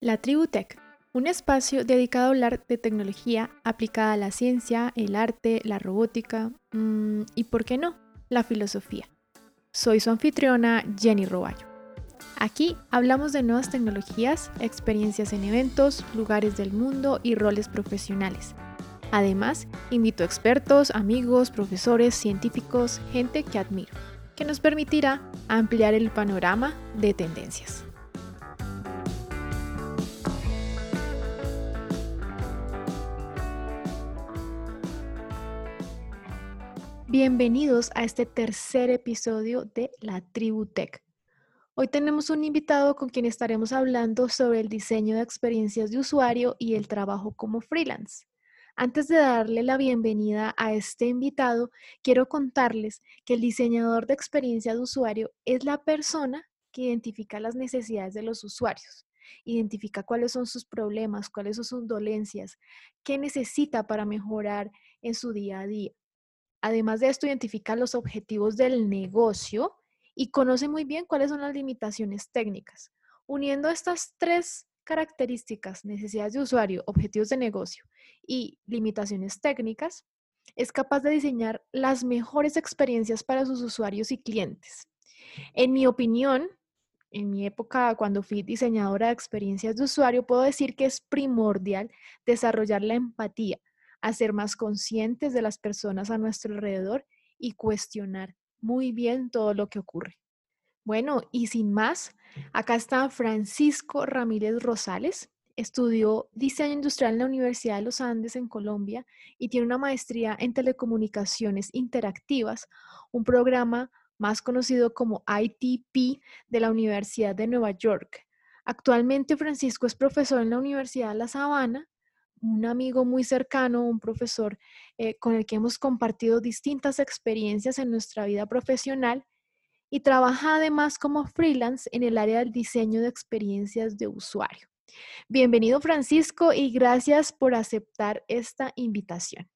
La Tribu Tech, un espacio dedicado a hablar de tecnología aplicada a la ciencia, el arte, la robótica mm, y, por qué no, la filosofía. Soy su anfitriona Jenny Roballo. Aquí hablamos de nuevas tecnologías, experiencias en eventos, lugares del mundo y roles profesionales. Además, invito a expertos, amigos, profesores, científicos, gente que admiro, que nos permitirá ampliar el panorama de tendencias. Bienvenidos a este tercer episodio de La Tribu Tech. Hoy tenemos un invitado con quien estaremos hablando sobre el diseño de experiencias de usuario y el trabajo como freelance. Antes de darle la bienvenida a este invitado, quiero contarles que el diseñador de experiencia de usuario es la persona que identifica las necesidades de los usuarios, identifica cuáles son sus problemas, cuáles son sus dolencias, qué necesita para mejorar en su día a día. Además de esto, identifica los objetivos del negocio y conoce muy bien cuáles son las limitaciones técnicas. Uniendo estas tres características, necesidades de usuario, objetivos de negocio y limitaciones técnicas, es capaz de diseñar las mejores experiencias para sus usuarios y clientes. En mi opinión, en mi época cuando fui diseñadora de experiencias de usuario, puedo decir que es primordial desarrollar la empatía a ser más conscientes de las personas a nuestro alrededor y cuestionar muy bien todo lo que ocurre. Bueno, y sin más, acá está Francisco Ramírez Rosales. Estudió diseño industrial en la Universidad de los Andes en Colombia y tiene una maestría en telecomunicaciones interactivas, un programa más conocido como ITP de la Universidad de Nueva York. Actualmente Francisco es profesor en la Universidad de La Sabana un amigo muy cercano, un profesor eh, con el que hemos compartido distintas experiencias en nuestra vida profesional y trabaja además como freelance en el área del diseño de experiencias de usuario. Bienvenido Francisco y gracias por aceptar esta invitación.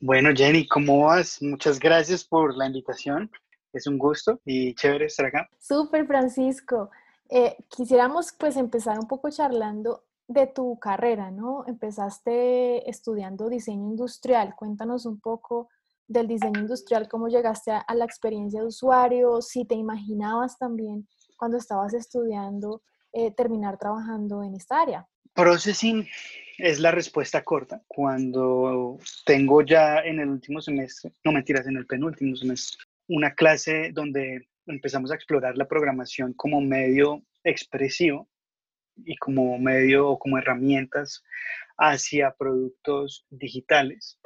Bueno Jenny, ¿cómo vas? Muchas gracias por la invitación. Es un gusto y chévere estar acá. Súper Francisco. Eh, quisiéramos pues empezar un poco charlando de tu carrera, ¿no? Empezaste estudiando diseño industrial. Cuéntanos un poco del diseño industrial, cómo llegaste a, la experiencia de usuario, si te imaginabas también cuando estabas estudiando eh, terminar trabajando en esta área. Processing es la respuesta corta. Cuando tengo ya en el último semestre, no mentiras, en el penúltimo semestre, una clase donde empezamos a explorar la programación como medio expresivo, y como medio o como herramientas hacia productos digitales.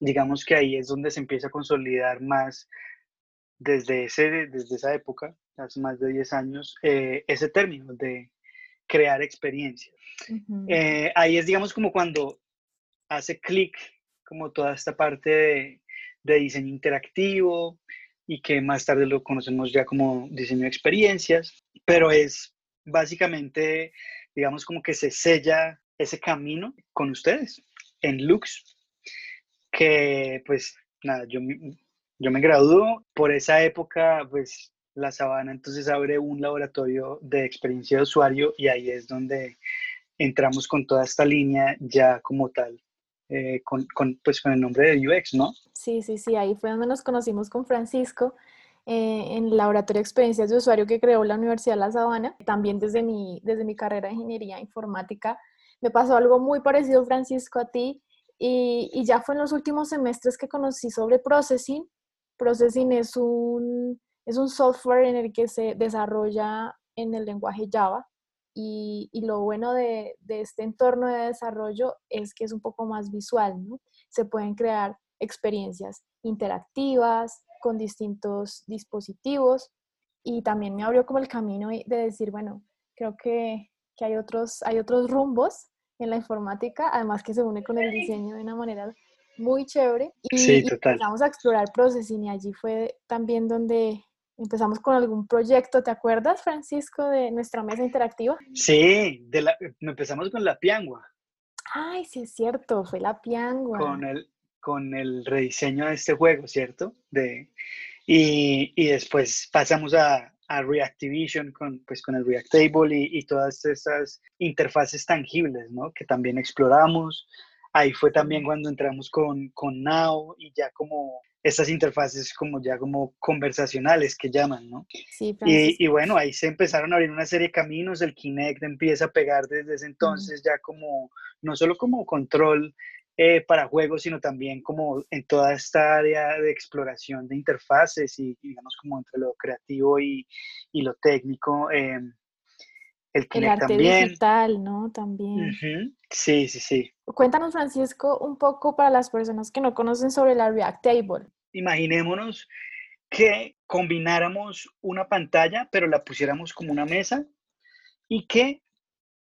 Digamos que ahí es donde se empieza a consolidar más desde, ese, desde esa época, hace más de 10 años, eh, ese término de crear experiencia. Eh, ahí es, digamos, como cuando hace clic como toda esta parte de, de diseño interactivo y que más tarde lo conocemos ya como diseño de experiencias, pero es básicamente, digamos, como que se sella ese camino con ustedes en Lux, que pues nada, yo, yo me graduó, por esa época pues la Sabana entonces abre un laboratorio de experiencia de usuario y ahí es donde entramos con toda esta línea ya como tal, eh, con, con, pues con el nombre de UX, ¿no? Sí, sí, sí, ahí fue donde nos conocimos con Francisco eh, en el laboratorio de experiencias de usuario que creó la Universidad de La Sabana. También desde mi, desde mi carrera de ingeniería informática me pasó algo muy parecido, Francisco, a ti. Y, y ya fue en los últimos semestres que conocí sobre Processing. Processing es un, es un software en el que se desarrolla en el lenguaje Java. Y, y lo bueno de, de, este entorno de desarrollo es que es un poco más visual, ¿no? Se pueden crear experiencias interactivas, con distintos dispositivos y también me abrió como el camino de decir, bueno, creo que, que hay, otros, hay otros rumbos en la informática, además que se une con el diseño de una manera muy chévere. Y, sí, total. empezamos a explorar Processing y allí fue también donde empezamos con algún proyecto, ¿te acuerdas, Francisco, de nuestra mesa interactiva? Sí, de la, empezamos con la piangua. Ay, sí es cierto, fue la piangua. Con el, con el rediseño de este juego, ¿cierto? De, y, y después pasamos a, a Reactivision con, pues, con el Reactable y, y todas esas interfaces tangibles, ¿no? Que también exploramos. Ahí fue también cuando entramos con, con Now y ya como estas interfaces como ya como conversacionales que llaman, ¿no? Sí, y, y, bueno, ahí se empezaron a abrir una serie de caminos, el Kinect empieza a pegar desde ese entonces ya como, no solo como control eh, para juegos, sino también como en toda esta área de exploración de interfaces y digamos como entre lo creativo y, y lo técnico. Eh, el, el arte también. digital, ¿no? También. Sí, sí, sí. Cuéntanos, Francisco, un poco para las personas que no conocen sobre la React Table. Imaginémonos que combináramos una pantalla, pero la pusiéramos como una mesa y que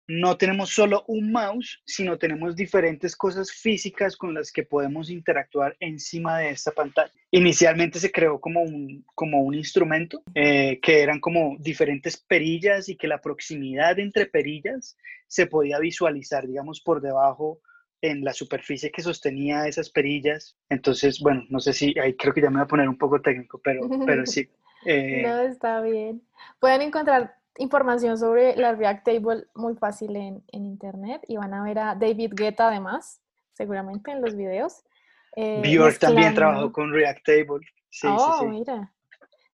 no tenemos solo un mouse, sino tenemos diferentes cosas físicas con las que podemos interactuar encima de esta pantalla. Inicialmente se creó como un, como un instrumento, eh, que eran como diferentes perillas y que la proximidad entre perillas se podía visualizar, digamos, por debajo en la superficie que sostenía esas perillas. Entonces, bueno, no sé si, ahí creo que ya me voy a poner un poco técnico, pero, pero sí. Eh, no, está bien. Pueden encontrar información sobre la React Table muy fácil en, en, internet y van a ver a David Guetta además, seguramente en los videos. Eh, Björk también trabajó con React Table. Sí, oh, sí, mira.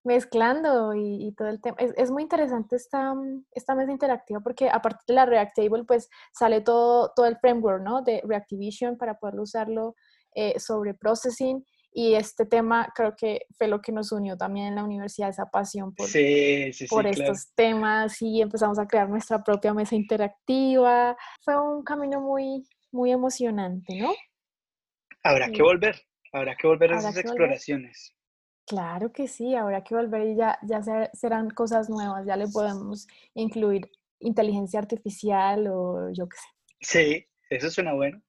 Mezclando y, y, todo el tema. Es, es, muy interesante esta, esta mesa interactiva porque aparte de la React Table, pues sale todo, todo el framework, ¿no? De Reactivision para poder usarlo eh, sobre processing y este tema creo que fue lo que nos unió también en la universidad, esa pasión por, por estos temas y empezamos a crear nuestra propia mesa interactiva. Fue un camino muy, muy emocionante, ¿no? Habrá que volver, habrá que volver a esas exploraciones. Claro que sí, habrá que volver y ya, ya serán cosas nuevas, ya le podemos incluir inteligencia artificial o yo qué sé. Sí, eso suena bueno.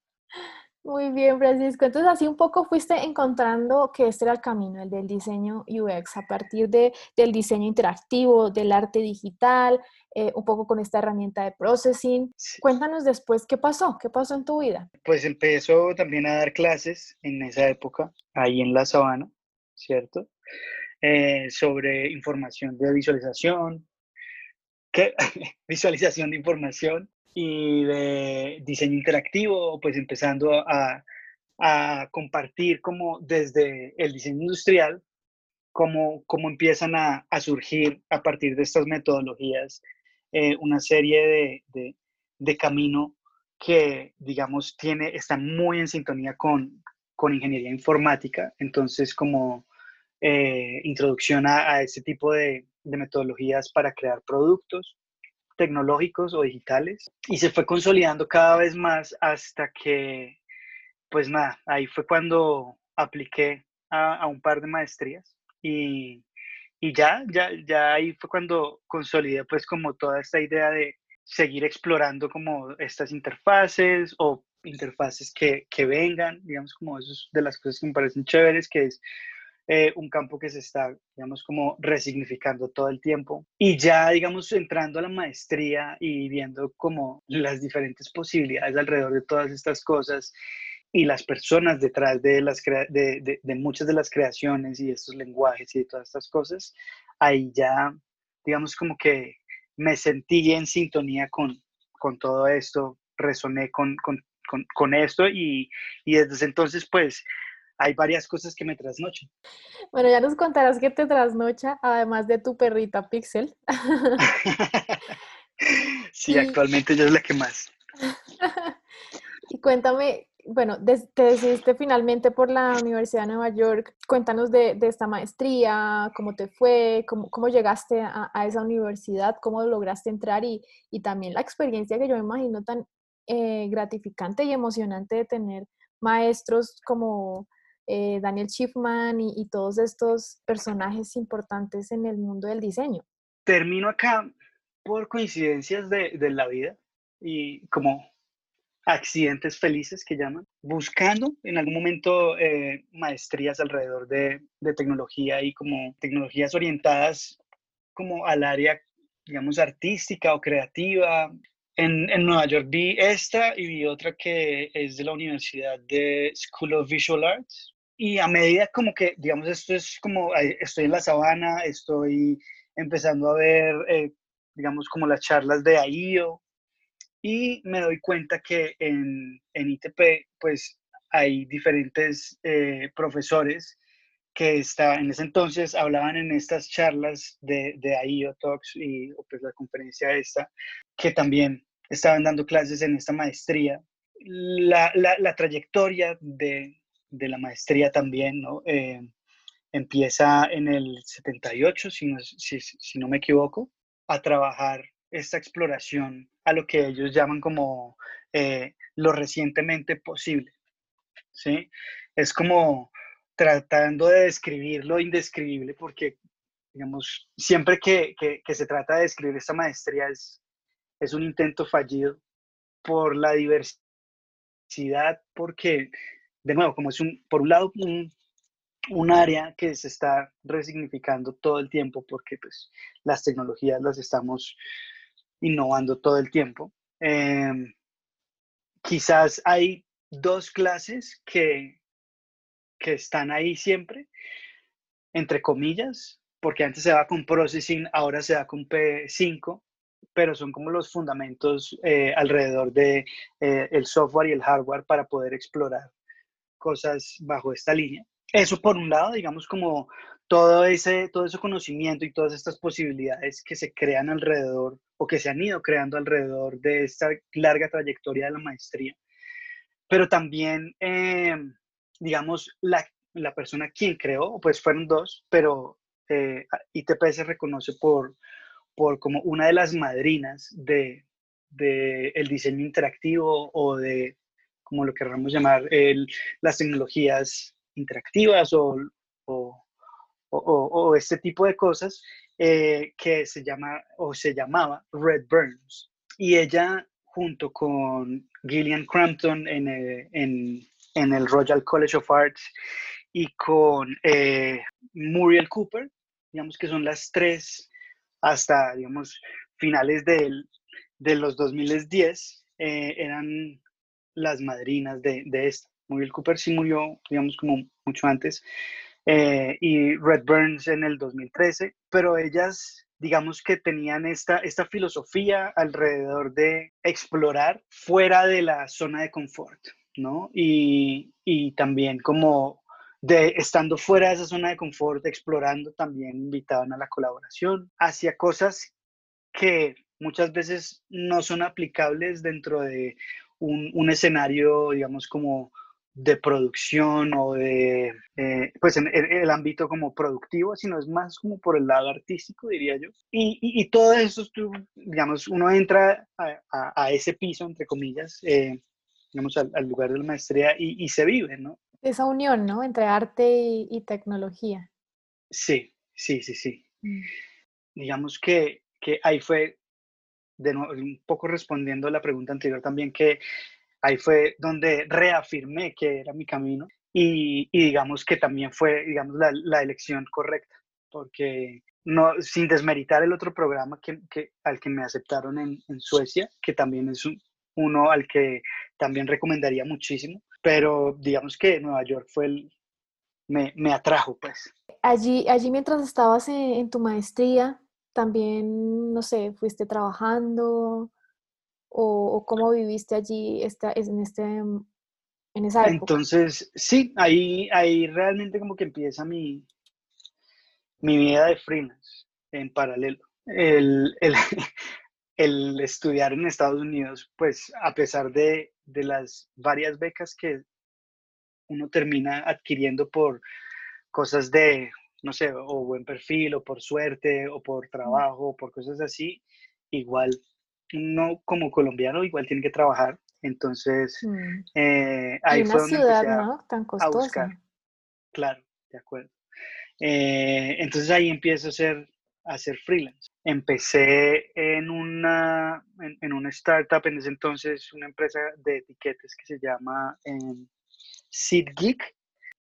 Muy bien, Francisco. Entonces, así un poco fuiste encontrando que este era el camino, el del diseño UX, a partir de, del diseño interactivo, del arte digital, eh, un poco con esta herramienta de processing. Cuéntanos después qué pasó, qué pasó en tu vida. Pues empezó también a dar clases en esa época, ahí en la sabana, ¿cierto? Eh, sobre información de visualización, ¿qué? visualización de información y de diseño interactivo, pues empezando a, a compartir como desde el diseño industrial, cómo, cómo empiezan a, a, surgir a partir de estas metodologías eh, una serie de, de, de, camino que, digamos, tiene, está muy en sintonía con, con ingeniería informática, entonces como eh, introducción a, a este tipo de, de metodologías para crear productos tecnológicos o digitales y se fue consolidando cada vez más hasta que, pues nada, ahí fue cuando apliqué a, un par de maestrías y, y, ya, ya, ya ahí fue cuando consolidé pues como toda esta idea de seguir explorando como estas interfaces o interfaces que, que vengan, digamos como eso es de las cosas que me parecen chéveres, que es eh, un campo que se está, digamos, como resignificando todo el tiempo. Y ya, digamos, entrando a la maestría y viendo como las diferentes posibilidades alrededor de todas estas cosas y las personas detrás de, las de, de, muchas de las creaciones y estos lenguajes y todas estas cosas, ahí ya, digamos, como que me sentí en sintonía con, con todo esto, resoné con, con, con, con esto y, y desde entonces, pues, hay varias cosas que me trasnochan. Bueno, ya nos contarás qué te trasnocha, además de tu perrita Pixel. sí, actualmente ella es la que más. y cuéntame, bueno, te decidiste finalmente por la Universidad de Nueva York. Cuéntanos de, esta maestría, cómo te fue, cómo, cómo llegaste a, esa universidad, cómo lograste entrar y, y, también la experiencia que yo me imagino tan eh, gratificante y emocionante de tener maestros como eh, Daniel Schiffman y, todos estos personajes importantes en el mundo del diseño. Termino acá por coincidencias de, de la vida y como accidentes felices que llaman, buscando en algún momento eh, maestrías alrededor de, de, tecnología y como tecnologías orientadas como al área, digamos, artística o creativa. En, en, Nueva York vi esta y vi otra que es de la Universidad de School of Visual Arts, y a medida como que, digamos, esto es como, estoy en la sabana, estoy empezando a ver, eh, digamos, como las charlas de AIO y me doy cuenta que en, en ITP, pues hay diferentes eh, profesores que está, en ese entonces hablaban en estas charlas de, de AIO Talks y pues la conferencia esta, que también estaban dando clases en esta maestría. La, la, la trayectoria de, de, la maestría también, ¿no? Eh, empieza en el 78, si no, si, no me equivoco, a trabajar esta exploración a lo que ellos llaman como eh, lo recientemente posible. ¿sí? Es como tratando de describir lo indescribible porque, digamos, siempre que, que, se trata de describir esta maestría es, es un intento fallido por la diversidad, porque, de nuevo, como es un, por un lado, un, un área que se está resignificando todo el tiempo porque pues, las tecnologías las estamos innovando todo el tiempo. Em, quizás hay dos clases que, que están ahí siempre, entre comillas, porque antes se va con Processing, ahora se da con P5, pero son como los fundamentos eh, alrededor de eh, el software y el hardware para poder explorar cosas bajo esta línea. Eso por un lado, digamos como todo ese, todo ese conocimiento y todas estas posibilidades que se crean alrededor o que se han ido creando alrededor de esta larga trayectoria de la maestría. Pero también, eh, digamos, la, la, persona quien creó, pues fueron dos, pero eh, ITP se reconoce por, por como una de las madrinas de, de el diseño interactivo o de, como lo queramos llamar, el, las tecnologías interactivas o, o, o, este tipo de cosas eh, que se llama o se llamaba Red Burns. Y ella, junto con Gillian Crampton en, eh, en, en el Royal College of Arts y con eh, Muriel Cooper, digamos que son las tres hasta, digamos, finales del, de los 2010, eran las madrinas de, de esta. Muriel Cooper sí murió, digamos, como mucho antes, eh, y Red Burns en el 2013, pero ellas digamos que tenían esta, esta filosofía alrededor de explorar fuera de la zona de confort, ¿no? Y, y también como de estando fuera de esa zona de confort, explorando, también invitaban a la colaboración hacia cosas que muchas veces no son aplicables dentro de un, un escenario, digamos, como de producción o de, eh, pues en, el ámbito como productivo, sino es más como por el lado artístico, diría yo. Y, y, todo eso, digamos, uno entra a, a, ese piso, entre comillas, eh, digamos, al, lugar de la maestría y, y, se vive, ¿no? Esa unión, ¿no? Entre arte y, tecnología. Sí, sí, sí, sí. Mm. Digamos que, que ahí fue, un poco respondiendo a la pregunta anterior también, que ahí fue donde reafirmé que era mi camino y, digamos que también fue, digamos, la, elección correcta, porque no, sin desmeritar el otro programa que, al que me aceptaron en, Suecia, que también es uno al que también recomendaría muchísimo, pero digamos que Nueva York fue el, me, me atrajo, pues. Allí, allí mientras estabas en tu maestría, también, no sé, fuiste trabajando, o, cómo viviste allí esta, en, este, en esa época? Entonces, sí, ahí, ahí realmente como que empieza mi, mi vida de freelance en paralelo. El, el, el, estudiar en Estados Unidos, pues a pesar de, de las varias becas que uno termina adquiriendo por cosas de, no sé, o buen perfil, o por suerte, o por trabajo, o por cosas así, igual uno como colombiano igual tiene que trabajar, entonces mm. eh, ahí una ciudad, ¿no? Tan costosa. Claro, de acuerdo. Eh, entonces ahí empiezo a hacer, a hacer freelance. Empecé en una, en, una startup, en ese entonces una empresa de etiquetes que se llama eh, Seed Geek,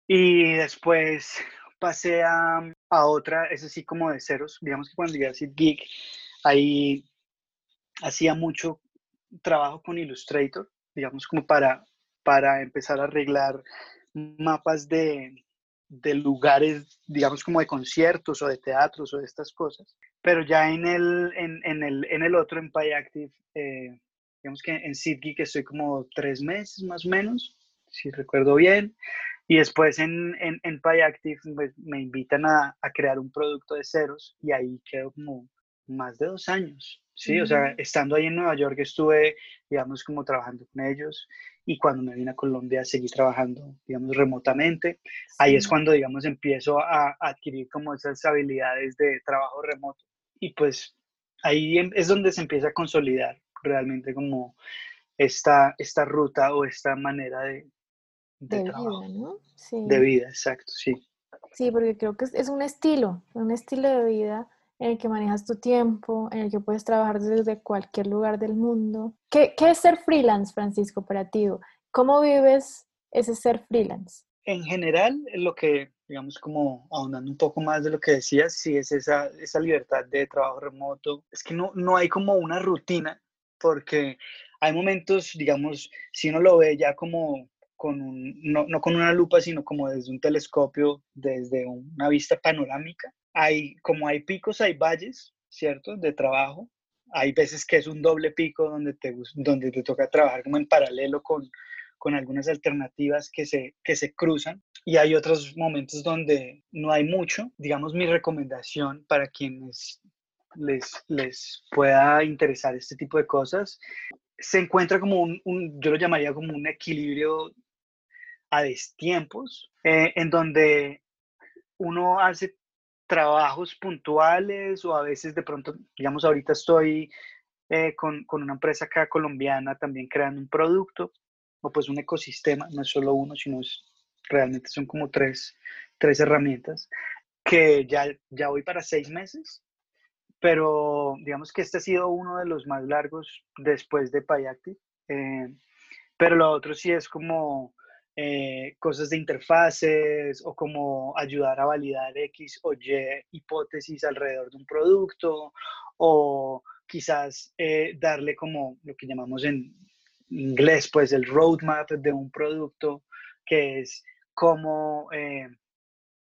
y después pasé a, a otra, es así como de ceros, digamos que cuando llegué a Seed Geek, ahí hacía mucho trabajo con Illustrator, digamos como para, para empezar a arreglar mapas de, de lugares, digamos, como de conciertos o de teatros o de estas cosas. Pero ya en el, en, en el, en el otro, en PyActive, eh, digamos que en SeedGeek estoy como tres meses más o menos, si recuerdo bien. Y después en, en, en PyActive pues, me invitan a, a, crear un producto de ceros y ahí quedo como más de dos años. Sí, o sea, estando ahí en Nueva York estuve, digamos, como trabajando con ellos y cuando me vine a Colombia seguí trabajando, digamos, remotamente. Ahí es cuando, digamos, empiezo a, adquirir como esas habilidades de trabajo remoto y pues ahí em, es donde se empieza a consolidar realmente como esta, esta ruta o esta manera de, de, vida, ¿no? Sí. De vida, exacto, sí. Sí, porque creo que es un estilo, un estilo de vida en el que manejas tu tiempo, en el que puedes trabajar desde cualquier lugar del mundo. ¿Qué, qué es ser freelance, Francisco, para ti? ¿Cómo vives ese ser freelance? En general, lo que, digamos, como ahondando un poco más de lo que decías, sí es esa, esa libertad de trabajo remoto. Es que no, no hay como una rutina, porque hay momentos, digamos, si uno lo ve ya como con un, no, no, con una lupa, sino como desde un telescopio, desde una vista panorámica, hay, como hay picos, hay valles, ¿cierto? De trabajo. Hay veces que es un doble pico donde te, donde te toca trabajar como en paralelo con, con algunas alternativas que se, que se cruzan. Y hay otros momentos donde no hay mucho. Digamos, mi recomendación para quienes les, les pueda interesar este tipo de cosas, se encuentra como un, un yo lo llamaría como un equilibrio a destiempos, eh, en donde uno hace trabajos puntuales o a veces de pronto, digamos, ahorita estoy eh, con, con, una empresa acá colombiana también creando un producto o pues un ecosistema, no es solo uno, sino es, realmente son como tres, tres herramientas que ya, ya voy para seis meses, pero digamos que este ha sido uno de los más largos después de Payacti, eh, pero lo otro sí es como eh, cosas de interfaces o como ayudar a validar X o Y hipótesis alrededor de un producto o quizás eh, darle como lo que llamamos en inglés, pues el roadmap de un producto, que es como eh,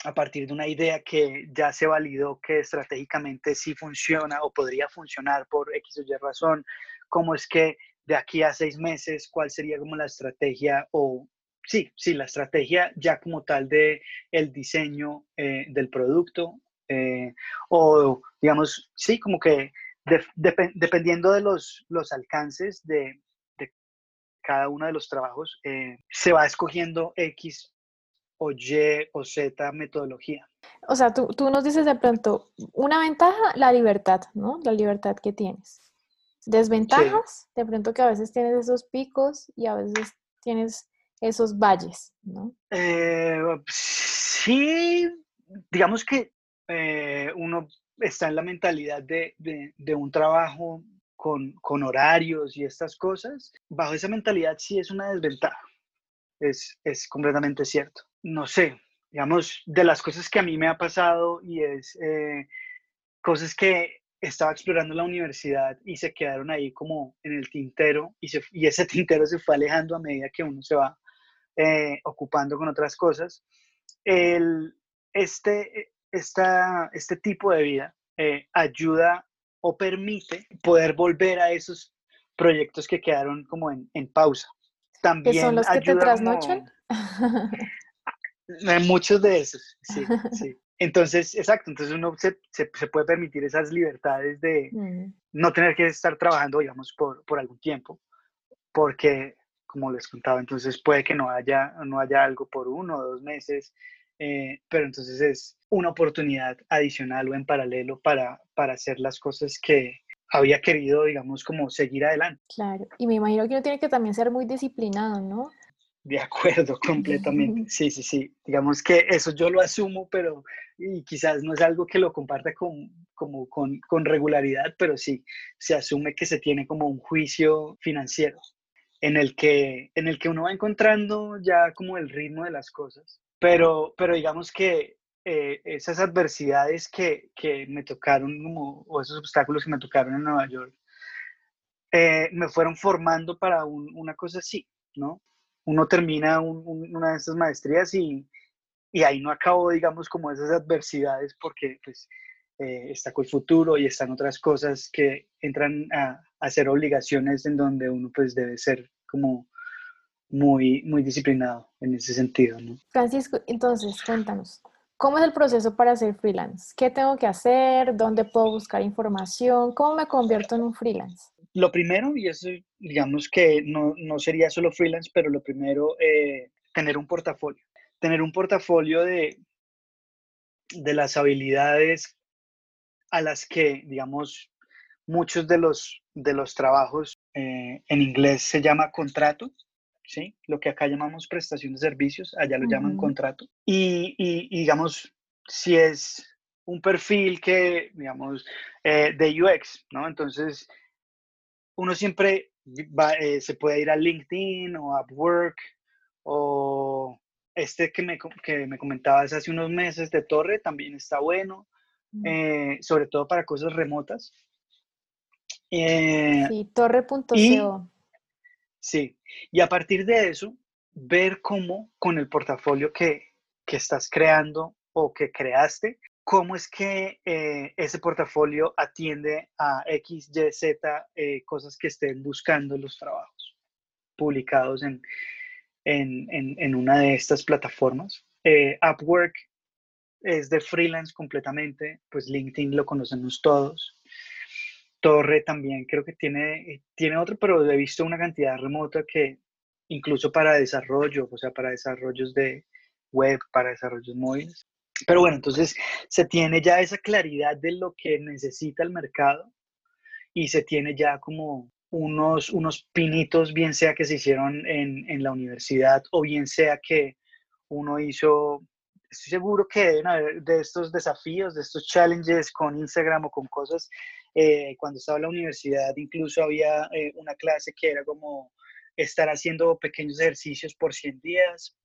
a partir de una idea que ya se validó que estratégicamente sí funciona o podría funcionar por X o Y razón, cómo es que de aquí a seis meses, cuál sería como la estrategia o sí, sí, la estrategia ya como tal de el diseño eh, del producto eh, o digamos, sí, como que dependiendo de los, los alcances de, de, cada uno de los trabajos, eh, se va escogiendo X o Y o Z metodología. O sea, tú, tú nos dices de pronto, una ventaja, la libertad, ¿no? La libertad que tienes. Desventajas, de pronto que a veces tienes esos picos y a veces tienes esos valles, ¿no? Eh, sí, digamos que eh, uno está en la mentalidad de, de, un trabajo con, con, horarios y estas cosas. Bajo esa mentalidad sí es una desventaja, es, es completamente cierto. No sé, digamos, de las cosas que a mí me ha pasado y es eh, cosas que estaba explorando la universidad y se quedaron ahí como en el tintero y, se, y ese tintero se fue alejando a medida que uno se va eh, ocupando con otras cosas. El, este, esta, este tipo de vida eh, ayuda o permite poder volver a esos proyectos que quedaron como en, en pausa. También ¿Que son los que te trasnochan? muchos de esos, sí, sí. Entonces, exacto, entonces uno se, se, se puede permitir esas libertades de mm. no tener que estar trabajando, digamos, por, por algún tiempo, porque como les contaba. Entonces puede que no haya, no haya algo por uno o dos meses, eh, pero entonces es una oportunidad adicional o en paralelo para, para hacer las cosas que había querido, digamos, como seguir adelante. Claro, y me imagino que uno tiene que también ser muy disciplinado, ¿no? De acuerdo, completamente. Sí, sí, sí. Digamos que eso yo lo asumo, pero y quizás no es algo que lo comparta con, como con, con regularidad, pero sí, se asume que se tiene como un juicio financiero en el que, en el que uno va encontrando ya como el ritmo de las cosas. Pero, pero digamos que eh, esas adversidades que, que, me tocaron, como, o esos obstáculos que me tocaron en Nueva York, eh, me fueron formando para una cosa así, ¿no? Uno termina una de esas maestrías y, y ahí no acabo, digamos, como esas adversidades porque pues eh, está con el futuro y están otras cosas que entran a, ser obligaciones en donde uno pues debe ser como muy, muy disciplinado en ese sentido, ¿no? Francisco, entonces, cuéntanos, ¿cómo es el proceso para ser freelance? ¿Qué tengo que hacer? ¿Dónde puedo buscar información? ¿Cómo me convierto en un freelance? Lo primero, y eso digamos que no, no sería solo freelance, pero lo primero, eh, tener un portafolio. Tener un portafolio de, de las habilidades a las que, digamos, muchos de los, de los trabajos eh, en inglés se llama contrato, ¿sí? Lo que acá llamamos prestación de servicios, allá lo llaman contrato. Y, y, digamos, si es un perfil que, digamos, eh, de UX, ¿no? Entonces, uno siempre va, eh, se puede ir a LinkedIn o a Upwork o este que me, que me comentabas hace unos meses de Torre también está bueno, eh, sobre todo para cosas remotas. Eh, sí, torre.co. Sí, y a partir de eso, ver cómo con el portafolio que, que estás creando o que creaste, cómo es que eh, ese portafolio atiende a X, Y, Z, eh, cosas que estén buscando los trabajos publicados en, en, en, una de estas plataformas. Eh, Upwork es de freelance completamente, pues LinkedIn lo conocemos todos. Torre también creo que tiene, tiene otro, pero he visto una cantidad remota que incluso para desarrollo, o sea, para desarrollos de web, para desarrollos móviles. Pero bueno, entonces se tiene ya esa claridad de lo que necesita el mercado y se tiene ya como unos, unos pinitos, bien sea que se hicieron en, en la universidad o bien sea que uno hizo estoy seguro que de estos desafíos, de estos challenges con Instagram o con cosas, eh, cuando estaba en la universidad incluso había eh, una clase que era como estar haciendo pequeños ejercicios por 100 días.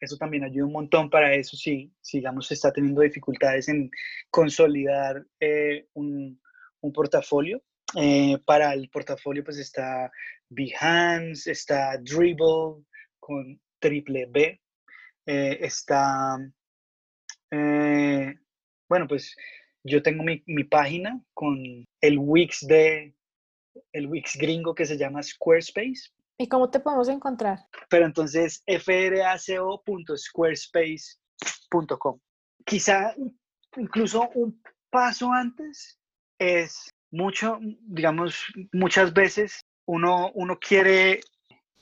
Eso también ayuda un montón para eso si, digamos, está teniendo dificultades en consolidar eh, un, un, portafolio. para el portafolio pues está Behance, está Dribble con triple B, está eh, bueno, pues yo tengo mi, mi, página con el Wix de el Wix gringo que se llama Squarespace. ¿Y cómo te podemos encontrar? Pero entonces fraco.squarespace.com. Quizá incluso un paso antes es mucho, digamos, muchas veces uno, uno quiere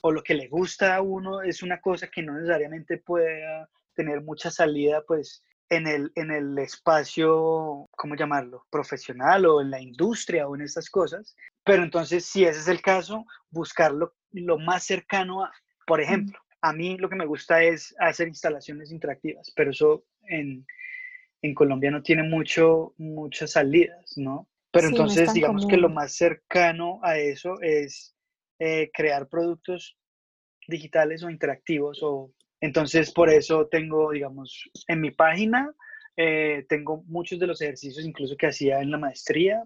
o lo que le gusta a uno es una cosa que no necesariamente pueda tener mucha salida, pues en el, en el espacio, ¿cómo llamarlo? Profesional o en la industria o en estas cosas. Pero entonces, si ese es el caso, buscarlo lo más cercano a, por ejemplo, a mí lo que me gusta es hacer instalaciones interactivas, pero eso en, en Colombia no tiene mucho, muchas salidas, ¿no? Pero entonces, digamos que lo más cercano a eso es eh, crear productos digitales o interactivos o entonces, por eso tengo, digamos, en mi página, eh, tengo muchos de los ejercicios incluso que hacía en la maestría,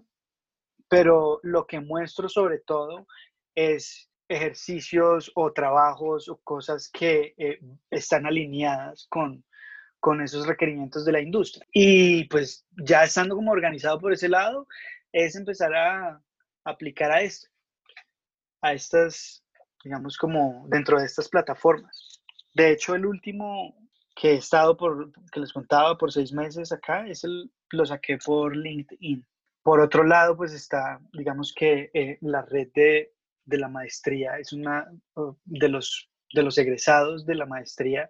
pero lo que muestro sobre todo es ejercicios o trabajos o cosas que eh, están alineadas con, con esos requerimientos de la industria. Y pues ya estando como organizado por ese lado, es empezar a aplicar a esto, a estas, digamos, como dentro de estas plataformas. De hecho, el último que he estado por, que les contaba por seis meses acá, es el, lo saqué por LinkedIn. Por otro lado, pues está, digamos que eh, la red de, de, la maestría, es una de los, de los egresados de la maestría,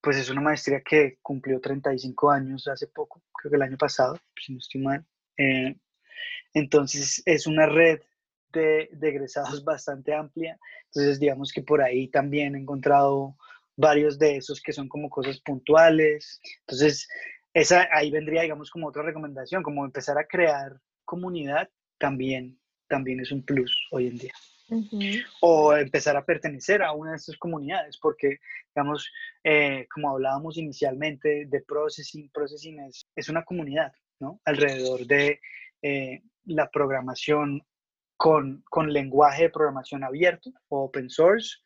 pues es una maestría que cumplió 35 años hace poco, creo que el año pasado, si no estoy mal. Eh, entonces, es una red de, de egresados bastante amplia. Entonces, digamos que por ahí también he encontrado varios de esos que son como cosas puntuales. Entonces, esa ahí vendría, digamos, como otra recomendación, como empezar a crear comunidad también, también es un plus hoy en día. O empezar a pertenecer a una de estas comunidades, porque, digamos, eh, como hablábamos inicialmente de processing, processing es, es una comunidad, ¿no? Alrededor de eh, la programación con, con lenguaje de programación abierto o open source,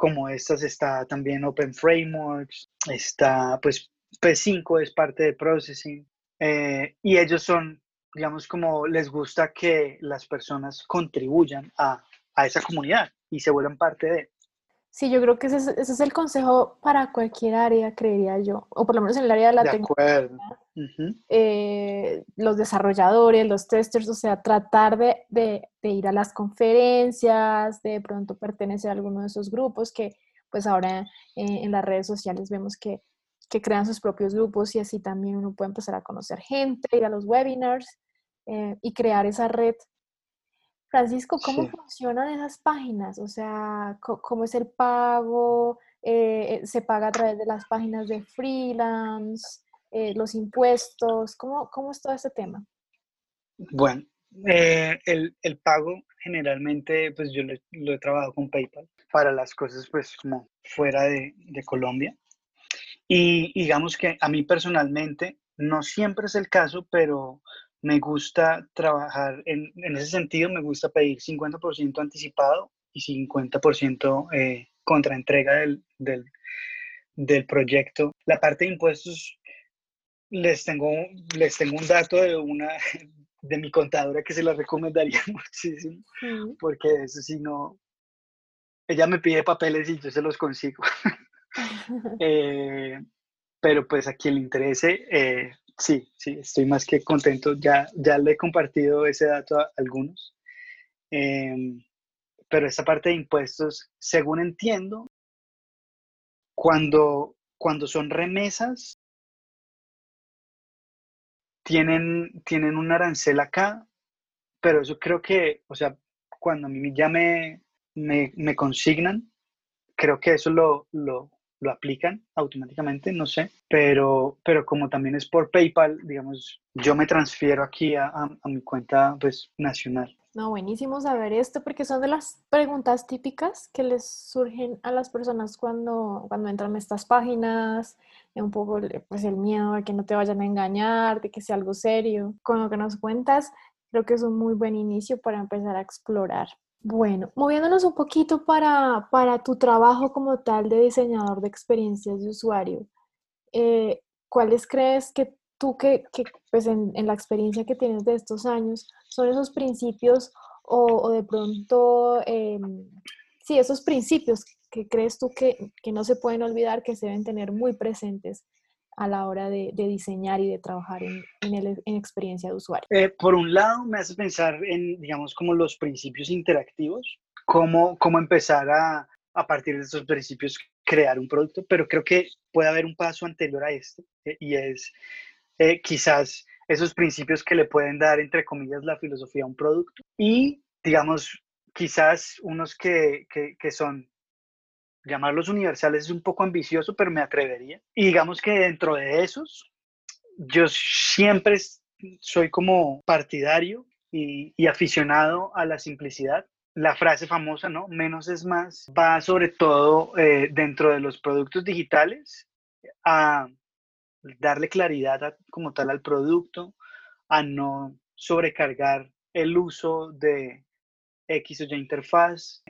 como estas está también Open Frameworks, está pues P5 es parte de Processing eh, y ellos son, digamos, como les gusta que las personas contribuyan a, a esa comunidad y se vuelvan parte de. Sí, yo creo que ese es, ese es, el consejo para cualquier área, creería yo, o por lo menos en el área de la de tecnología. eh, los desarrolladores, los testers, o sea, tratar de, de, de, ir a las conferencias, de pronto pertenecer a alguno de esos grupos que pues ahora en las redes sociales vemos que, que, crean sus propios grupos y así también uno puede empezar a conocer gente, ir a los webinars eh, y crear esa red Francisco, ¿cómo sí. funcionan esas páginas? O sea, ¿cómo es el pago? Eh, ¿Se paga a través de las páginas de freelance? Eh, ¿Los impuestos? ¿Cómo, ¿Cómo, es todo este tema? Bueno, eh, el, el, pago generalmente, pues yo lo, lo, he trabajado con PayPal para las cosas pues como fuera de, de Colombia. Y digamos que a mí personalmente, no siempre es el caso, pero me gusta trabajar en, en, ese sentido, me gusta pedir 50% anticipado y 50% eh, contra entrega del, del, del, proyecto. La parte de impuestos, les tengo, les tengo un dato de una de mi contadora que se la recomendaría muchísimo, porque eso sí no, ella me pide papeles y yo se los consigo. eh, pero pues a quien le interese, eh, Sí, sí, estoy más que contento. Ya, ya le he compartido ese dato a algunos. Eh, pero esa parte de impuestos, según entiendo, cuando, cuando son remesas, tienen, tienen un arancel acá, pero eso creo que, o sea, cuando a mí ya me, me, me consignan, creo que eso lo, lo, lo aplican automáticamente, no sé, pero, pero como también es por PayPal, digamos, yo me transfiero aquí a, a, a mi cuenta pues nacional. No, buenísimo saber esto porque son de las preguntas típicas que les surgen a las personas cuando, cuando entran a estas páginas, un poco pues el miedo de que no te vayan a engañar, de que sea algo serio. Con lo que nos cuentas, creo que es un muy buen inicio para empezar a explorar. Bueno, moviéndonos un poquito para, para, tu trabajo como tal de diseñador de experiencias de usuario, eh, ¿cuáles crees que tú, que, que pues en, en, la experiencia que tienes de estos años, son esos principios o, o de pronto, eh, sí, esos principios que crees tú que, que no se pueden olvidar, que se deben tener muy presentes a la hora de, diseñar y de trabajar en, en, experiencia de usuario? Eh, por un lado, me hace pensar en, digamos, como los principios interactivos, cómo, cómo empezar a, a partir de esos principios, crear un producto, pero creo que puede haber un paso anterior a este, eh, y es eh, quizás esos principios que le pueden dar, entre comillas, la filosofía a un producto, y, digamos, quizás unos que, que son llamarlos universales es un poco ambicioso, pero me atrevería. Y digamos que dentro de esos, yo siempre soy como partidario y, y, aficionado a la simplicidad. La frase famosa, ¿no? Menos es más, va sobre todo eh, dentro de los productos digitales a darle claridad a, como tal al producto, a no sobrecargar el uso de X o Y interfaz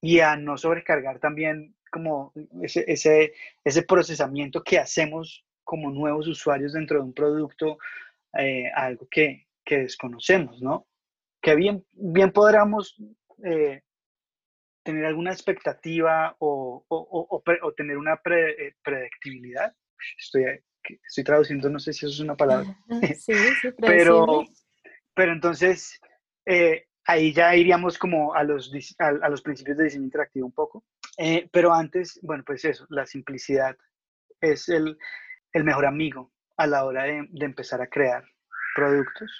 y a no sobrecargar también como ese, ese, ese procesamiento que hacemos como nuevos usuarios dentro de un producto, eh, algo que, que, desconocemos, ¿no? Que bien, bien podríamos eh, tener alguna expectativa o, o, o, o tener una pre, eh, predictibilidad. Estoy, estoy traduciendo, no sé si eso es una palabra. Sí, sí, pero, pero entonces, ahí ya iríamos como a los, a, a, los principios de diseño interactivo un poco. Eh, pero antes, bueno, pues eso, la simplicidad es el, el mejor amigo a la hora de, de, empezar a crear productos.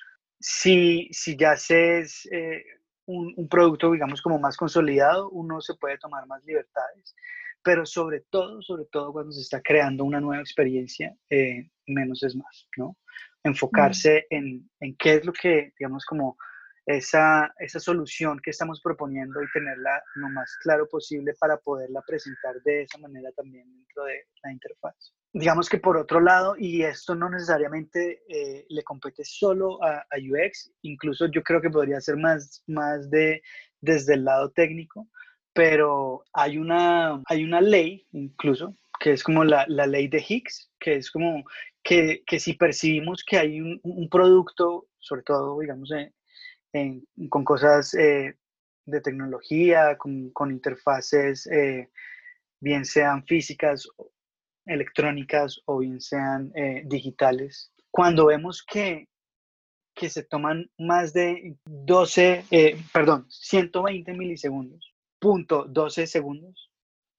Si, si ya se es eh, un, un, producto, digamos, como más consolidado, uno se puede tomar más libertades, pero sobre todo, sobre todo cuando se está creando una nueva experiencia, eh, menos es más, ¿no? Enfocarse mm. en, en qué es lo que, digamos, como esa, esa solución que estamos proponiendo y tenerla lo más claro posible para poderla presentar de esa manera también dentro de la interfaz. Digamos que por otro lado, y esto no necesariamente eh, le compete solo a, a, UX, incluso yo creo que podría ser más, más de, desde el lado técnico, pero hay una, hay una ley incluso, que es como la, la ley de Higgs, que es como que, que si percibimos que hay un, un producto, sobre todo, digamos, en, con cosas eh, de tecnología, con, interfaces, eh, bien sean físicas, electrónicas o bien sean eh, digitales, cuando vemos que, que se toman más de 12, perdón, 120 milisegundos, punto 12 segundos,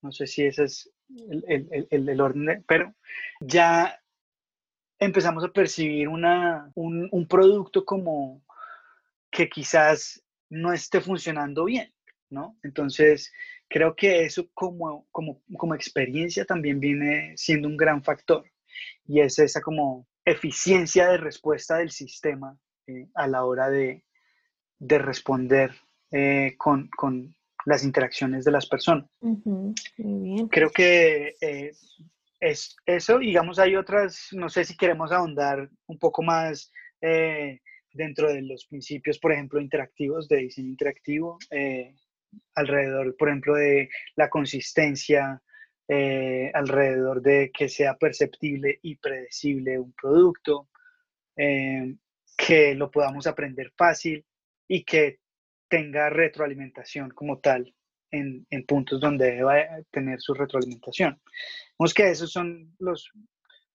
no sé si ese es el, el, el, orden, pero ya empezamos a percibir una, un, un, producto como que quizás no esté funcionando bien, ¿no? Entonces, creo que eso como, como, como experiencia también viene siendo un gran factor y es esa como eficiencia de respuesta del sistema eh, a la hora de, de responder eh, con, con, las interacciones de las personas. Muy bien. Creo que eh, es eso, digamos, hay otras, no sé si queremos ahondar un poco más eh, dentro de los principios, por ejemplo, interactivos, de diseño interactivo, eh, alrededor, por ejemplo, de la consistencia, alrededor de que sea perceptible y predecible un producto, que lo podamos aprender fácil y que tenga retroalimentación como tal en, en, puntos donde deba tener su retroalimentación. Vemos que esos son los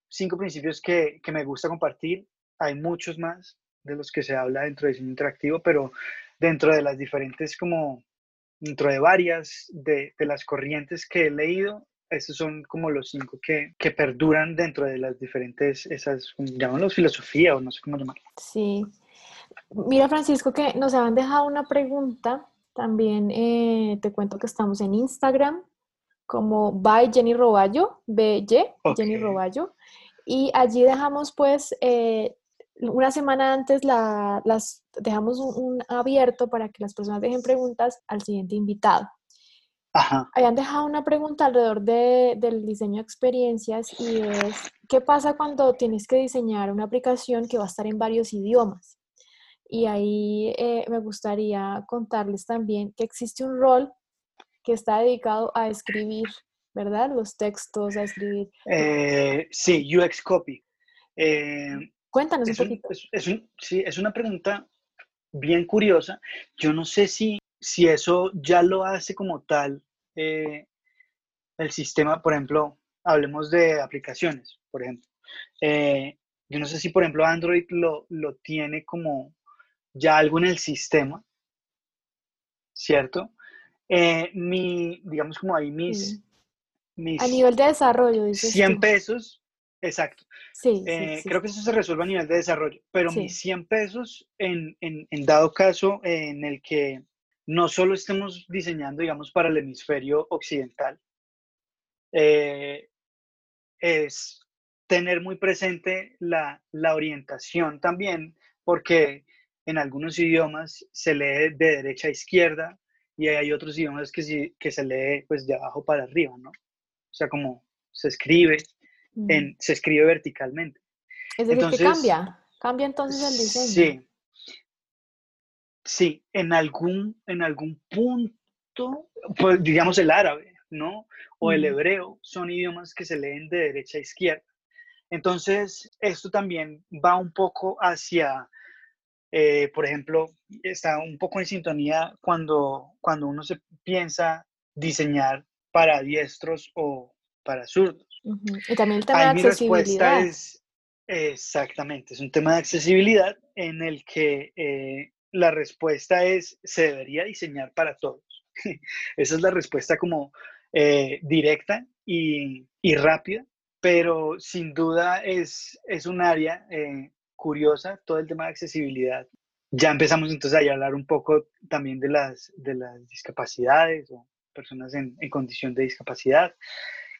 cinco principios que, que, me gusta compartir. Hay muchos más de los que se habla dentro de diseño interactivo, pero dentro de las diferentes, como dentro de varias de, de las corrientes que he leído, esos son como los cinco que, que perduran dentro de las diferentes, esas, llamémoslos filosofía o no sé cómo llamarlo. Sí, Mira, Francisco, que nos han dejado una pregunta. También eh, te cuento que estamos en Instagram como by Jenny Roballo, BY, Jenny Roballo. Y allí dejamos pues eh, una semana antes la, las dejamos un, abierto para que las personas dejen preguntas al siguiente invitado. Ajá. Habían dejado una pregunta alrededor de, del diseño de experiencias y es, ¿qué pasa cuando tienes que diseñar una aplicación que va a estar en varios idiomas? Y ahí eh, me gustaría contarles también que existe un rol que está dedicado a escribir, ¿verdad? Los textos, a escribir. Eh, sí, UX Copy. Eh, Cuéntanos un poquito. es, sí, es una pregunta bien curiosa. Yo no sé si, si eso ya lo hace como tal el sistema, por ejemplo, hablemos de aplicaciones, por ejemplo. yo no sé si, por ejemplo, Android lo, lo tiene como ya algo en el sistema, ¿cierto? Eh, mi, digamos como ahí mis, mis... A nivel de desarrollo, dices 100 pesos, exacto. Sí, eh, sí, Creo que eso se resuelve a nivel de desarrollo, pero mis 100 pesos en, en, en, dado caso en el que no solo estemos diseñando, digamos, para el hemisferio occidental, eh, es tener muy presente la, la orientación también, porque en algunos idiomas se lee de derecha a izquierda y hay otros idiomas que, que se lee pues de abajo para arriba, ¿no? O sea, como se escribe, en, mm. se escribe verticalmente. Es decir, entonces, que cambia, cambia entonces el diseño. Sí, sí, en algún, en algún punto, pues digamos el árabe, ¿no? O el hebreo son idiomas que se leen de derecha a izquierda. Entonces, esto también va un poco hacia eh, por ejemplo, está un poco en sintonía cuando, cuando uno se piensa diseñar para diestros o para zurdos. Y también el tema de accesibilidad. es, exactamente, es un tema de accesibilidad en el que eh, la respuesta es, se debería diseñar para todos. Esa es la respuesta como eh, directa y, y, rápida, pero sin duda es, es un área curiosa todo el tema de accesibilidad. Ya empezamos entonces a hablar un poco también de las, de las discapacidades o personas en, en condición de discapacidad,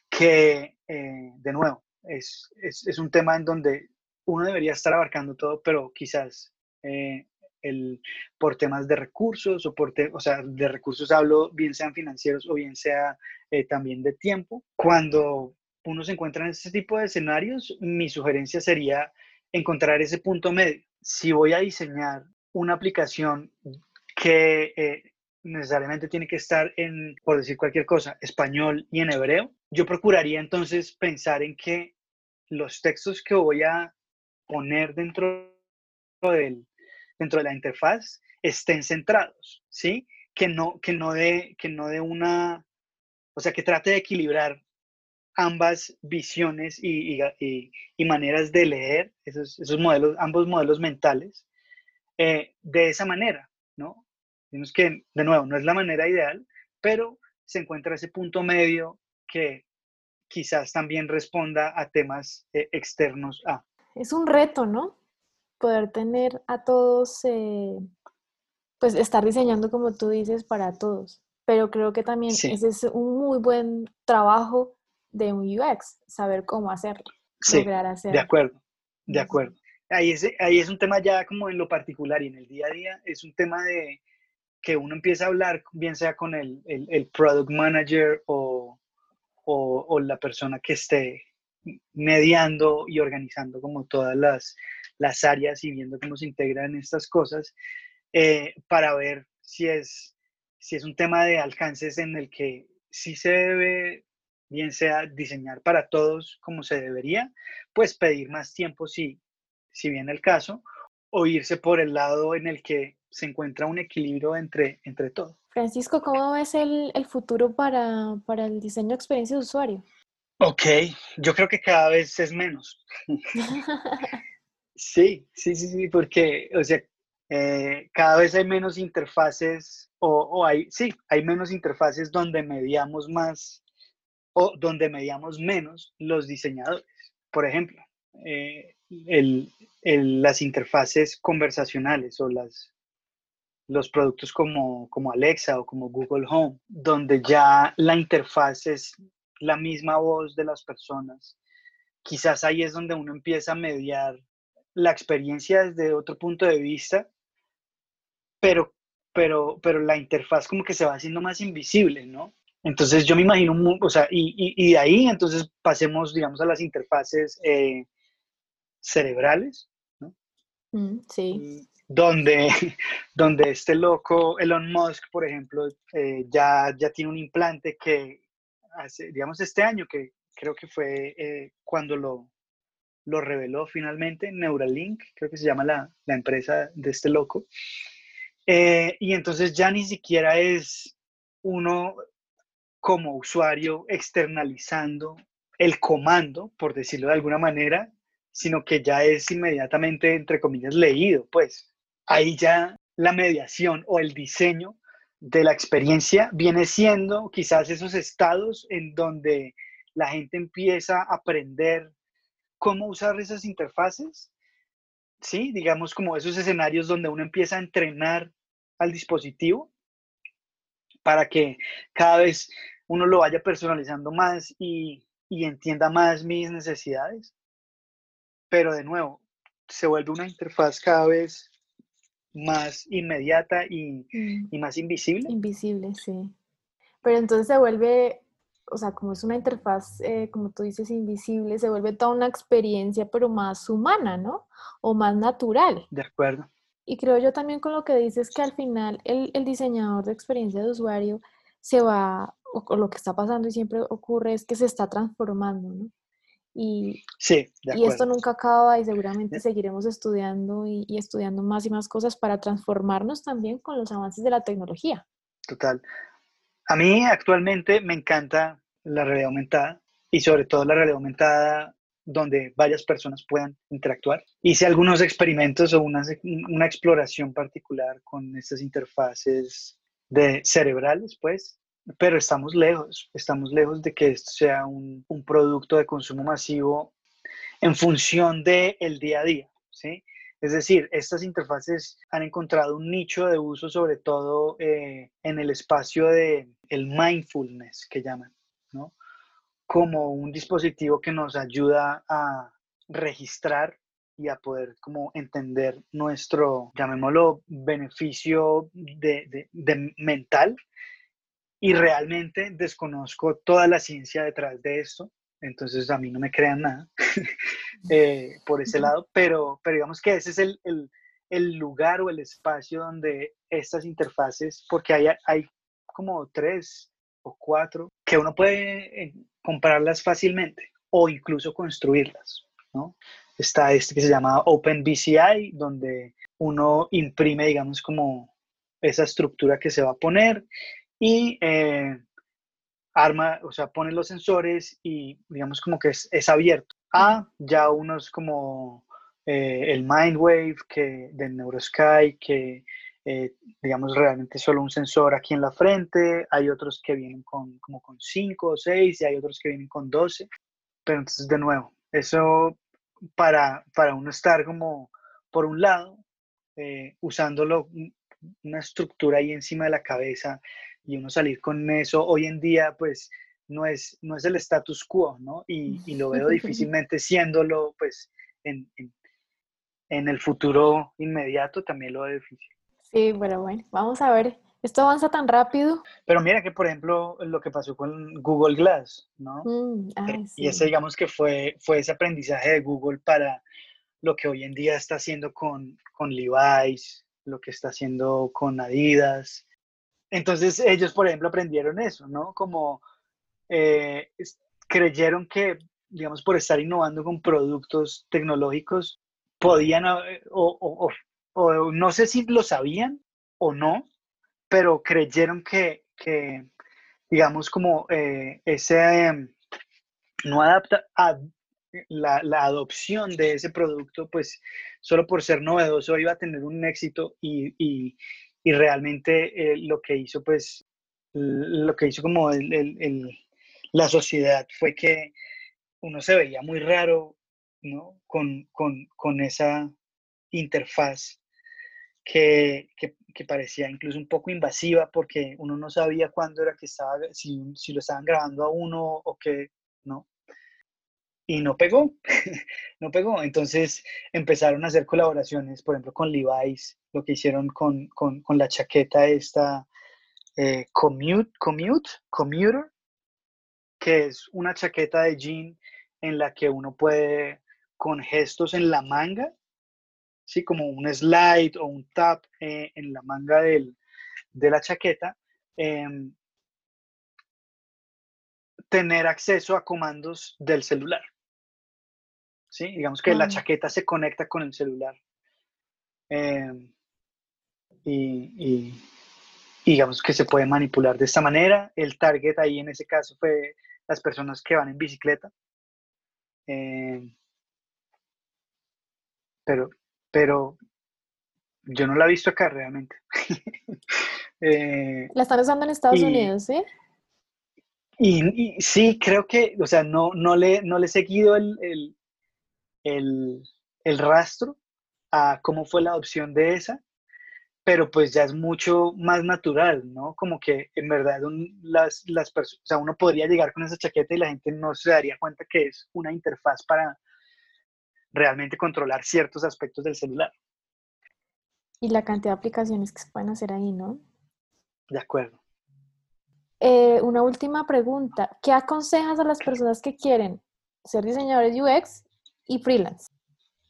que eh, de nuevo es, es, un tema en donde uno debería estar abarcando todo, pero quizás eh, el, por temas de recursos o por, o sea, de recursos hablo bien sean financieros o bien sea eh, también de tiempo. Cuando uno se encuentra en este tipo de escenarios, mi sugerencia sería encontrar ese punto medio. Si voy a diseñar una aplicación que necesariamente tiene que estar en, por decir cualquier cosa, español y en hebreo. Yo procuraría entonces pensar en que los textos que voy a poner dentro, del, dentro de la interfaz estén centrados, ¿sí? Que no, que no de, que no de una, o sea, que trate de equilibrar ambas visiones y, maneras de leer esos, esos, modelos, ambos modelos mentales, eh, de esa manera, ¿no? Digamos que, de nuevo, no es la manera ideal, pero se encuentra ese punto medio que quizás también responda a temas eh, externos a. Es un reto, ¿no? Poder tener a todos, eh, pues estar diseñando como tú dices para todos. Pero creo que también ese es un muy buen trabajo de un UX, saber cómo hacerlo, lograr hacerlo. De acuerdo, de acuerdo. Ahí es, ahí es un tema ya como en lo particular y en el día a día, es un tema de que uno empieza a hablar, bien sea con el, el, product manager o, o, la persona que esté mediando y organizando como todas las, las áreas y viendo cómo se integran estas cosas, eh, para ver si es, si es un tema de alcances en el que sí se debe bien sea diseñar para todos como se debería, pues pedir más tiempo si, si viene el caso, o irse por el lado en el que se encuentra un equilibrio entre, entre todo. Francisco, ¿cómo ves el, el futuro para, para, el diseño de experiencia de usuario? Ok, yo creo que cada vez es menos. sí, sí, sí, sí, porque, o sea, eh, cada vez hay menos interfaces, o, o, hay, sí, hay menos interfaces donde mediamos más o donde mediamos menos los diseñadores. Por ejemplo, eh, las interfaces conversacionales o las, los productos como, como Alexa o como Google Home, donde ya la interfaz es la misma voz de las personas. Quizás ahí es donde uno empieza a mediar la experiencia desde otro punto de vista, pero, pero, pero la interfaz como que se va haciendo más invisible, ¿no? Entonces yo me imagino, o sea, y, y, de ahí entonces pasemos, digamos, a las interfaces eh, cerebrales, ¿no? Mm, sí. Donde, donde este loco, Elon Musk, por ejemplo, eh, ya, ya tiene un implante que hace, digamos, este año, que creo que fue eh, cuando lo, lo reveló finalmente, Neuralink, creo que se llama la, la empresa de este loco. y entonces ya ni siquiera es uno como usuario externalizando el comando, por decirlo de alguna manera, sino que ya es inmediatamente, entre comillas, leído. Pues ahí ya la mediación o el diseño de la experiencia viene siendo quizás esos estados en donde la gente empieza a aprender cómo usar esas interfaces, ¿sí? Digamos como esos escenarios donde uno empieza a entrenar al dispositivo para que cada vez uno lo vaya personalizando más y, entienda más mis necesidades. Pero de nuevo, se vuelve una interfaz cada vez más inmediata y, mm. más invisible. Invisible, sí. Pero entonces se vuelve, o sea, como es una interfaz, eh, como tú dices, invisible, se vuelve toda una experiencia, pero más humana, ¿no? O más natural. De acuerdo. Y creo yo también con lo que dices que al final el, el diseñador de experiencia de usuario se va o, lo que está pasando y siempre ocurre es que se está transformando, ¿no? Y, sí, y esto nunca acaba y seguramente seguiremos estudiando y, estudiando más y más cosas para transformarnos también con los avances de la tecnología. Total. A mí actualmente me encanta la realidad aumentada y sobre todo la realidad aumentada donde varias personas puedan interactuar. Hice algunos experimentos o una, una exploración particular con estas interfaces de cerebrales, pues, pero estamos lejos, estamos lejos de que esto sea un, producto de consumo masivo en función del el día a día, ¿sí? Es decir, estas interfaces han encontrado un nicho de uso, sobre todo eh, en el espacio de el mindfulness que llaman, ¿no? Como un dispositivo que nos ayuda a registrar y a poder como entender nuestro, llamémoslo, beneficio de, de, de mental y realmente desconozco toda la ciencia detrás de esto, entonces a mí no me crean nada eh, por ese lado, pero, pero digamos que ese es el, el, el lugar o el espacio donde estas interfaces, porque hay, hay como tres o cuatro que uno puede eh, comprarlas fácilmente o incluso construirlas, ¿no? Está este que se llama OpenBCI, donde uno imprime, digamos, como esa estructura que se va a poner y eh, arma, o sea, pone los sensores y digamos como que es, es abierto. A ya unos como eh, el Mindwave que, del Neurosky, que eh, digamos realmente solo un sensor aquí en la frente, hay otros que vienen con, como con 5 o 6 y hay otros que vienen con 12, pero entonces de nuevo, eso para, para uno estar como por un lado, eh, usándolo una estructura ahí encima de la cabeza y uno salir con eso hoy en día, pues no es, no es el status quo, ¿no? Y, y lo veo difícilmente siéndolo, pues en, en, en, el futuro inmediato también lo veo difícil. Sí, pero bueno, vamos a ver. Esto avanza tan rápido. Pero mira que, por ejemplo, lo que pasó con Google Glass, ¿no? Mm, eh, y ese, digamos que fue, fue ese aprendizaje de Google para lo que hoy en día está haciendo con, con Levi's, lo que está haciendo con Adidas. Entonces ellos, por ejemplo, aprendieron eso, ¿no? Como eh, creyeron que, digamos, por estar innovando con productos tecnológicos, podían, eh, o, o, no sé si lo sabían o no, pero creyeron que, digamos, como eh, ese no adapta a la, la, adopción de ese producto, pues solo por ser novedoso iba a tener un éxito y, y realmente eh, lo que hizo, pues, lo que hizo como la sociedad fue que uno se veía muy raro, ¿no? Con, con, con esa interfaz que, que, que, parecía incluso un poco invasiva porque uno no sabía cuándo era que estaba, si, si lo estaban grabando a uno o qué, ¿no? Y no pegó, no pegó. Entonces empezaron a hacer colaboraciones, por ejemplo, con Levi's, lo que hicieron con, con, con la chaqueta esta eh, Commute, Commute, Commuter, que es una chaqueta de jean en la que uno puede, con gestos en la manga, ¿sí? como un slide o un tap eh, en la manga del, de la chaqueta, em, tener acceso a comandos del celular. ¿sí? Digamos que la chaqueta se conecta con el celular. Em, y, digamos que se puede manipular de esta manera. El target ahí en ese caso fue las personas que van en bicicleta. Em, pero pero yo no la he visto acá realmente. Eh, la están usando en Estados Unidos, ¿sí? Y, sí, creo que, o sea, no, no, le, no le he seguido el, el, el, rastro a cómo fue la adopción de esa, pero pues ya es mucho más natural, ¿no? Como que en verdad las, las personas, o sea, uno podría llegar con esa chaqueta y la gente no se daría cuenta que es una interfaz para, realmente controlar ciertos aspectos del celular. Y la cantidad de aplicaciones que se pueden hacer ahí, ¿no? De acuerdo. Eh, una última pregunta. ¿Qué aconsejas a las personas que quieren ser diseñadores UX y freelance?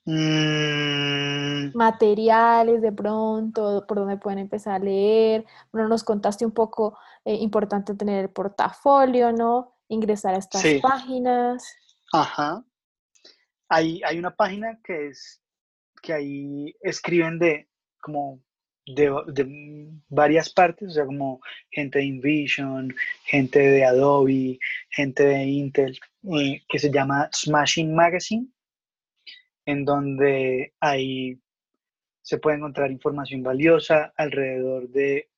Mm. Materiales de pronto, por donde pueden empezar a leer. Bueno, nos contaste un poco, eh, importante tener el portafolio, ¿no? Ingresar a estas páginas. Ajá hay, hay una página que es que ahí escriben de como de, de, varias partes, o sea, como gente de InVision, gente de Adobe, gente de Intel, eh, que se llama Smashing Magazine, en donde ahí se puede encontrar información valiosa alrededor de,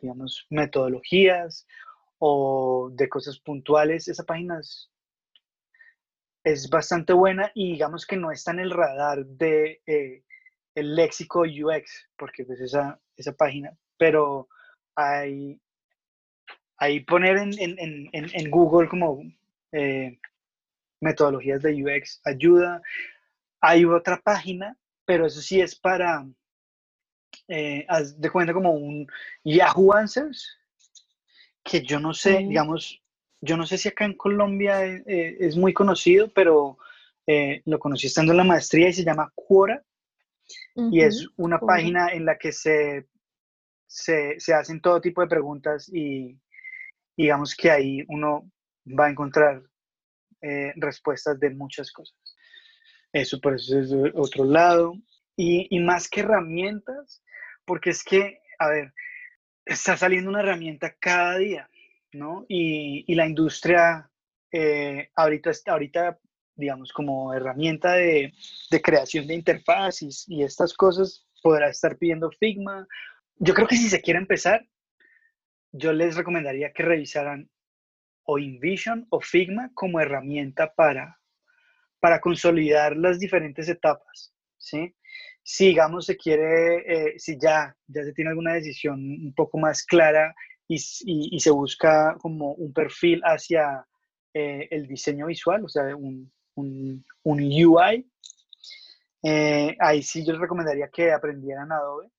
digamos, metodologías o de cosas puntuales. Esa página es bastante buena y digamos que no está en el radar de eh, léxico UX, porque pues esa, esa página, pero hay, hay poner en, en, en, en Google como eh, metodologías de UX ayuda. Hay otra página, pero eso sí es para, eh, de cuenta como un Yahoo Answers, que yo no sé, digamos, yo no sé si acá en Colombia eh, eh, es muy conocido, pero eh, lo conocí estando en la maestría y se llama Quora. y es una página en la que se, se, se, hacen todo tipo de preguntas y digamos que ahí uno va a encontrar eh, respuestas de muchas cosas. Eso por eso es otro lado. Y, y más que herramientas, porque es que, a ver, está saliendo una herramienta cada día, ¿no? Y, y la industria eh, ahorita, ahorita, digamos, como herramienta de, de creación de interfaces y, estas cosas, podrá estar pidiendo Figma. Yo creo que si se quiere empezar, yo les recomendaría que revisaran o InVision o Figma como herramienta para, para consolidar las diferentes etapas, ¿sí? Si, digamos, se quiere, eh, si ya, ya se tiene alguna decisión un poco más clara y, se busca como un perfil hacia eh, el diseño visual, o sea, un, un, un UI, eh, ahí sí yo les recomendaría que aprendieran Adobe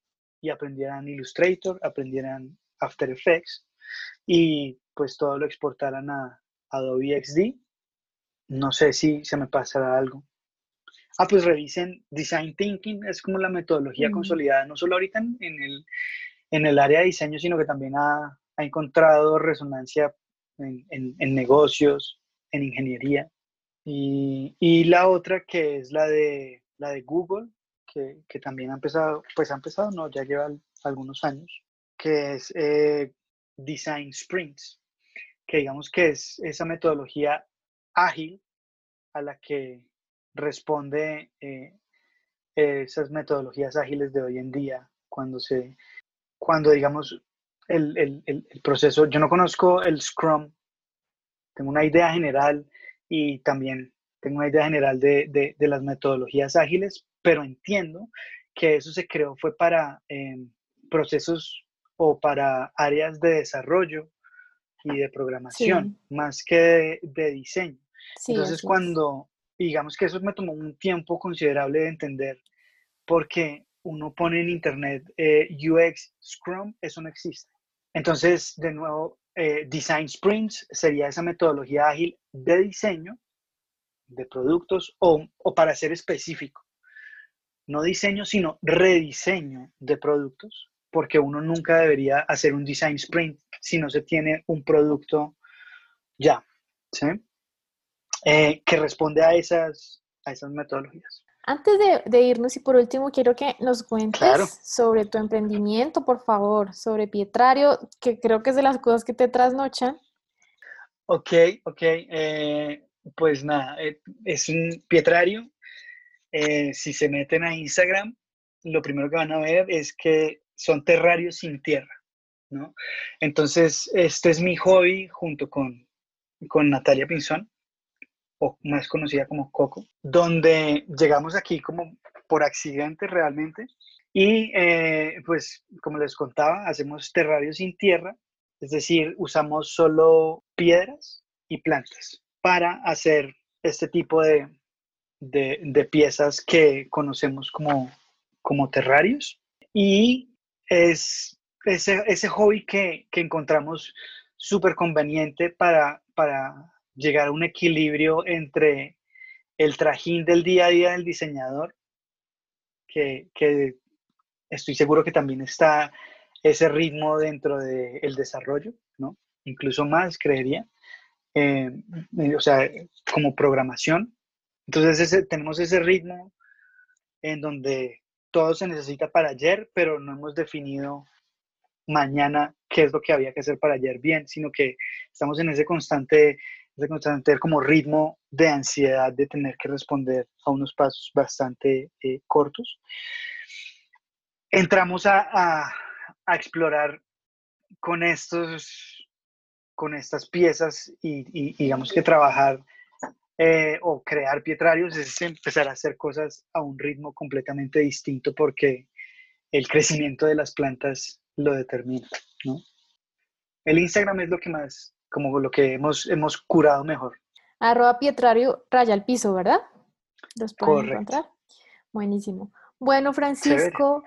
y aprendieran Illustrator, aprendieran After Effects y pues todo lo exportaran a Adobe XD. No sé si se me pasará algo. Ah, pues revisen Design Thinking, es como la metodología consolidada, no solo ahorita en, el, en, el, área de diseño, sino que también ha, ha encontrado resonancia en, negocios, en ingeniería. Y, y, la otra que es la de, la de Google, que, que, también ha empezado, pues ha empezado, no, ya lleva algunos años, que es eh, Design Sprints, que digamos que es esa metodología ágil a la que responde eh, esas metodologías ágiles de hoy en día, cuando se, cuando digamos el, el, el, proceso, yo no conozco el Scrum, tengo una idea general y también tengo una idea general de, de, las metodologías ágiles, pero entiendo que eso se creó fue para em, procesos o para áreas de desarrollo y de programación, más que de, diseño. Entonces, cuando, digamos que eso me tomó un tiempo considerable de entender, porque uno pone en internet eh, UX Scrum, eso no existe. Entonces, de nuevo, eh, Design Sprints sería esa metodología ágil de diseño de productos o, o, para ser específico, no diseño, sino rediseño de productos, porque uno nunca debería hacer un design sprint si no se tiene un producto ya, ¿sí? Eh, que responde a esas, a esas metodologías. Antes de, irnos y por último quiero que nos cuentes sobre tu emprendimiento, por favor, sobre Pietrario, que creo que es de las cosas que te trasnochan. Ok, ok. Eh, pues nada, eh, es un Pietrario. Eh, si se meten a Instagram, lo primero que van a ver es que son terrarios sin tierra, ¿no? Entonces, este es mi hobby junto con, con Natalia Pinzón o más conocida como Coco, donde llegamos aquí como por accidente realmente. Y eh, pues, como les contaba, hacemos terrarios sin tierra, es decir, usamos solo piedras y plantas para hacer este tipo de, de, piezas que conocemos como, como terrarios. Y es ese, ese hobby que, que encontramos súper conveniente para, para llegar a un equilibrio entre el trajín del día a día del diseñador, que, que estoy seguro que también está ese ritmo dentro del desarrollo, ¿no? Incluso más, creería. Eh, o sea, como programación. Entonces tenemos ese ritmo en donde todo se necesita para ayer, pero no hemos definido mañana qué es lo que había que hacer para ayer bien, sino que estamos en ese constante de tener como ritmo de ansiedad de tener que responder a unos pasos bastante eh, cortos. Entramos a, explorar con, estos, con estas piezas y, digamos que trabajar eh, o crear pietrarios es empezar a hacer cosas a un ritmo completamente distinto porque el crecimiento de las plantas lo determina. ¿no? El Instagram es lo que más como lo que hemos, hemos curado mejor. Arroba Pietrario raya al piso, ¿verdad? Los pueden encontrar. Buenísimo. Bueno, Francisco,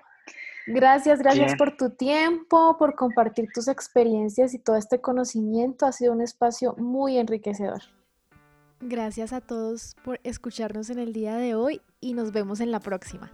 gracias, gracias por tu tiempo, por compartir tus experiencias y todo este conocimiento. Ha sido un espacio muy enriquecedor. Gracias a todos por escucharnos en el día de hoy y nos vemos en la próxima.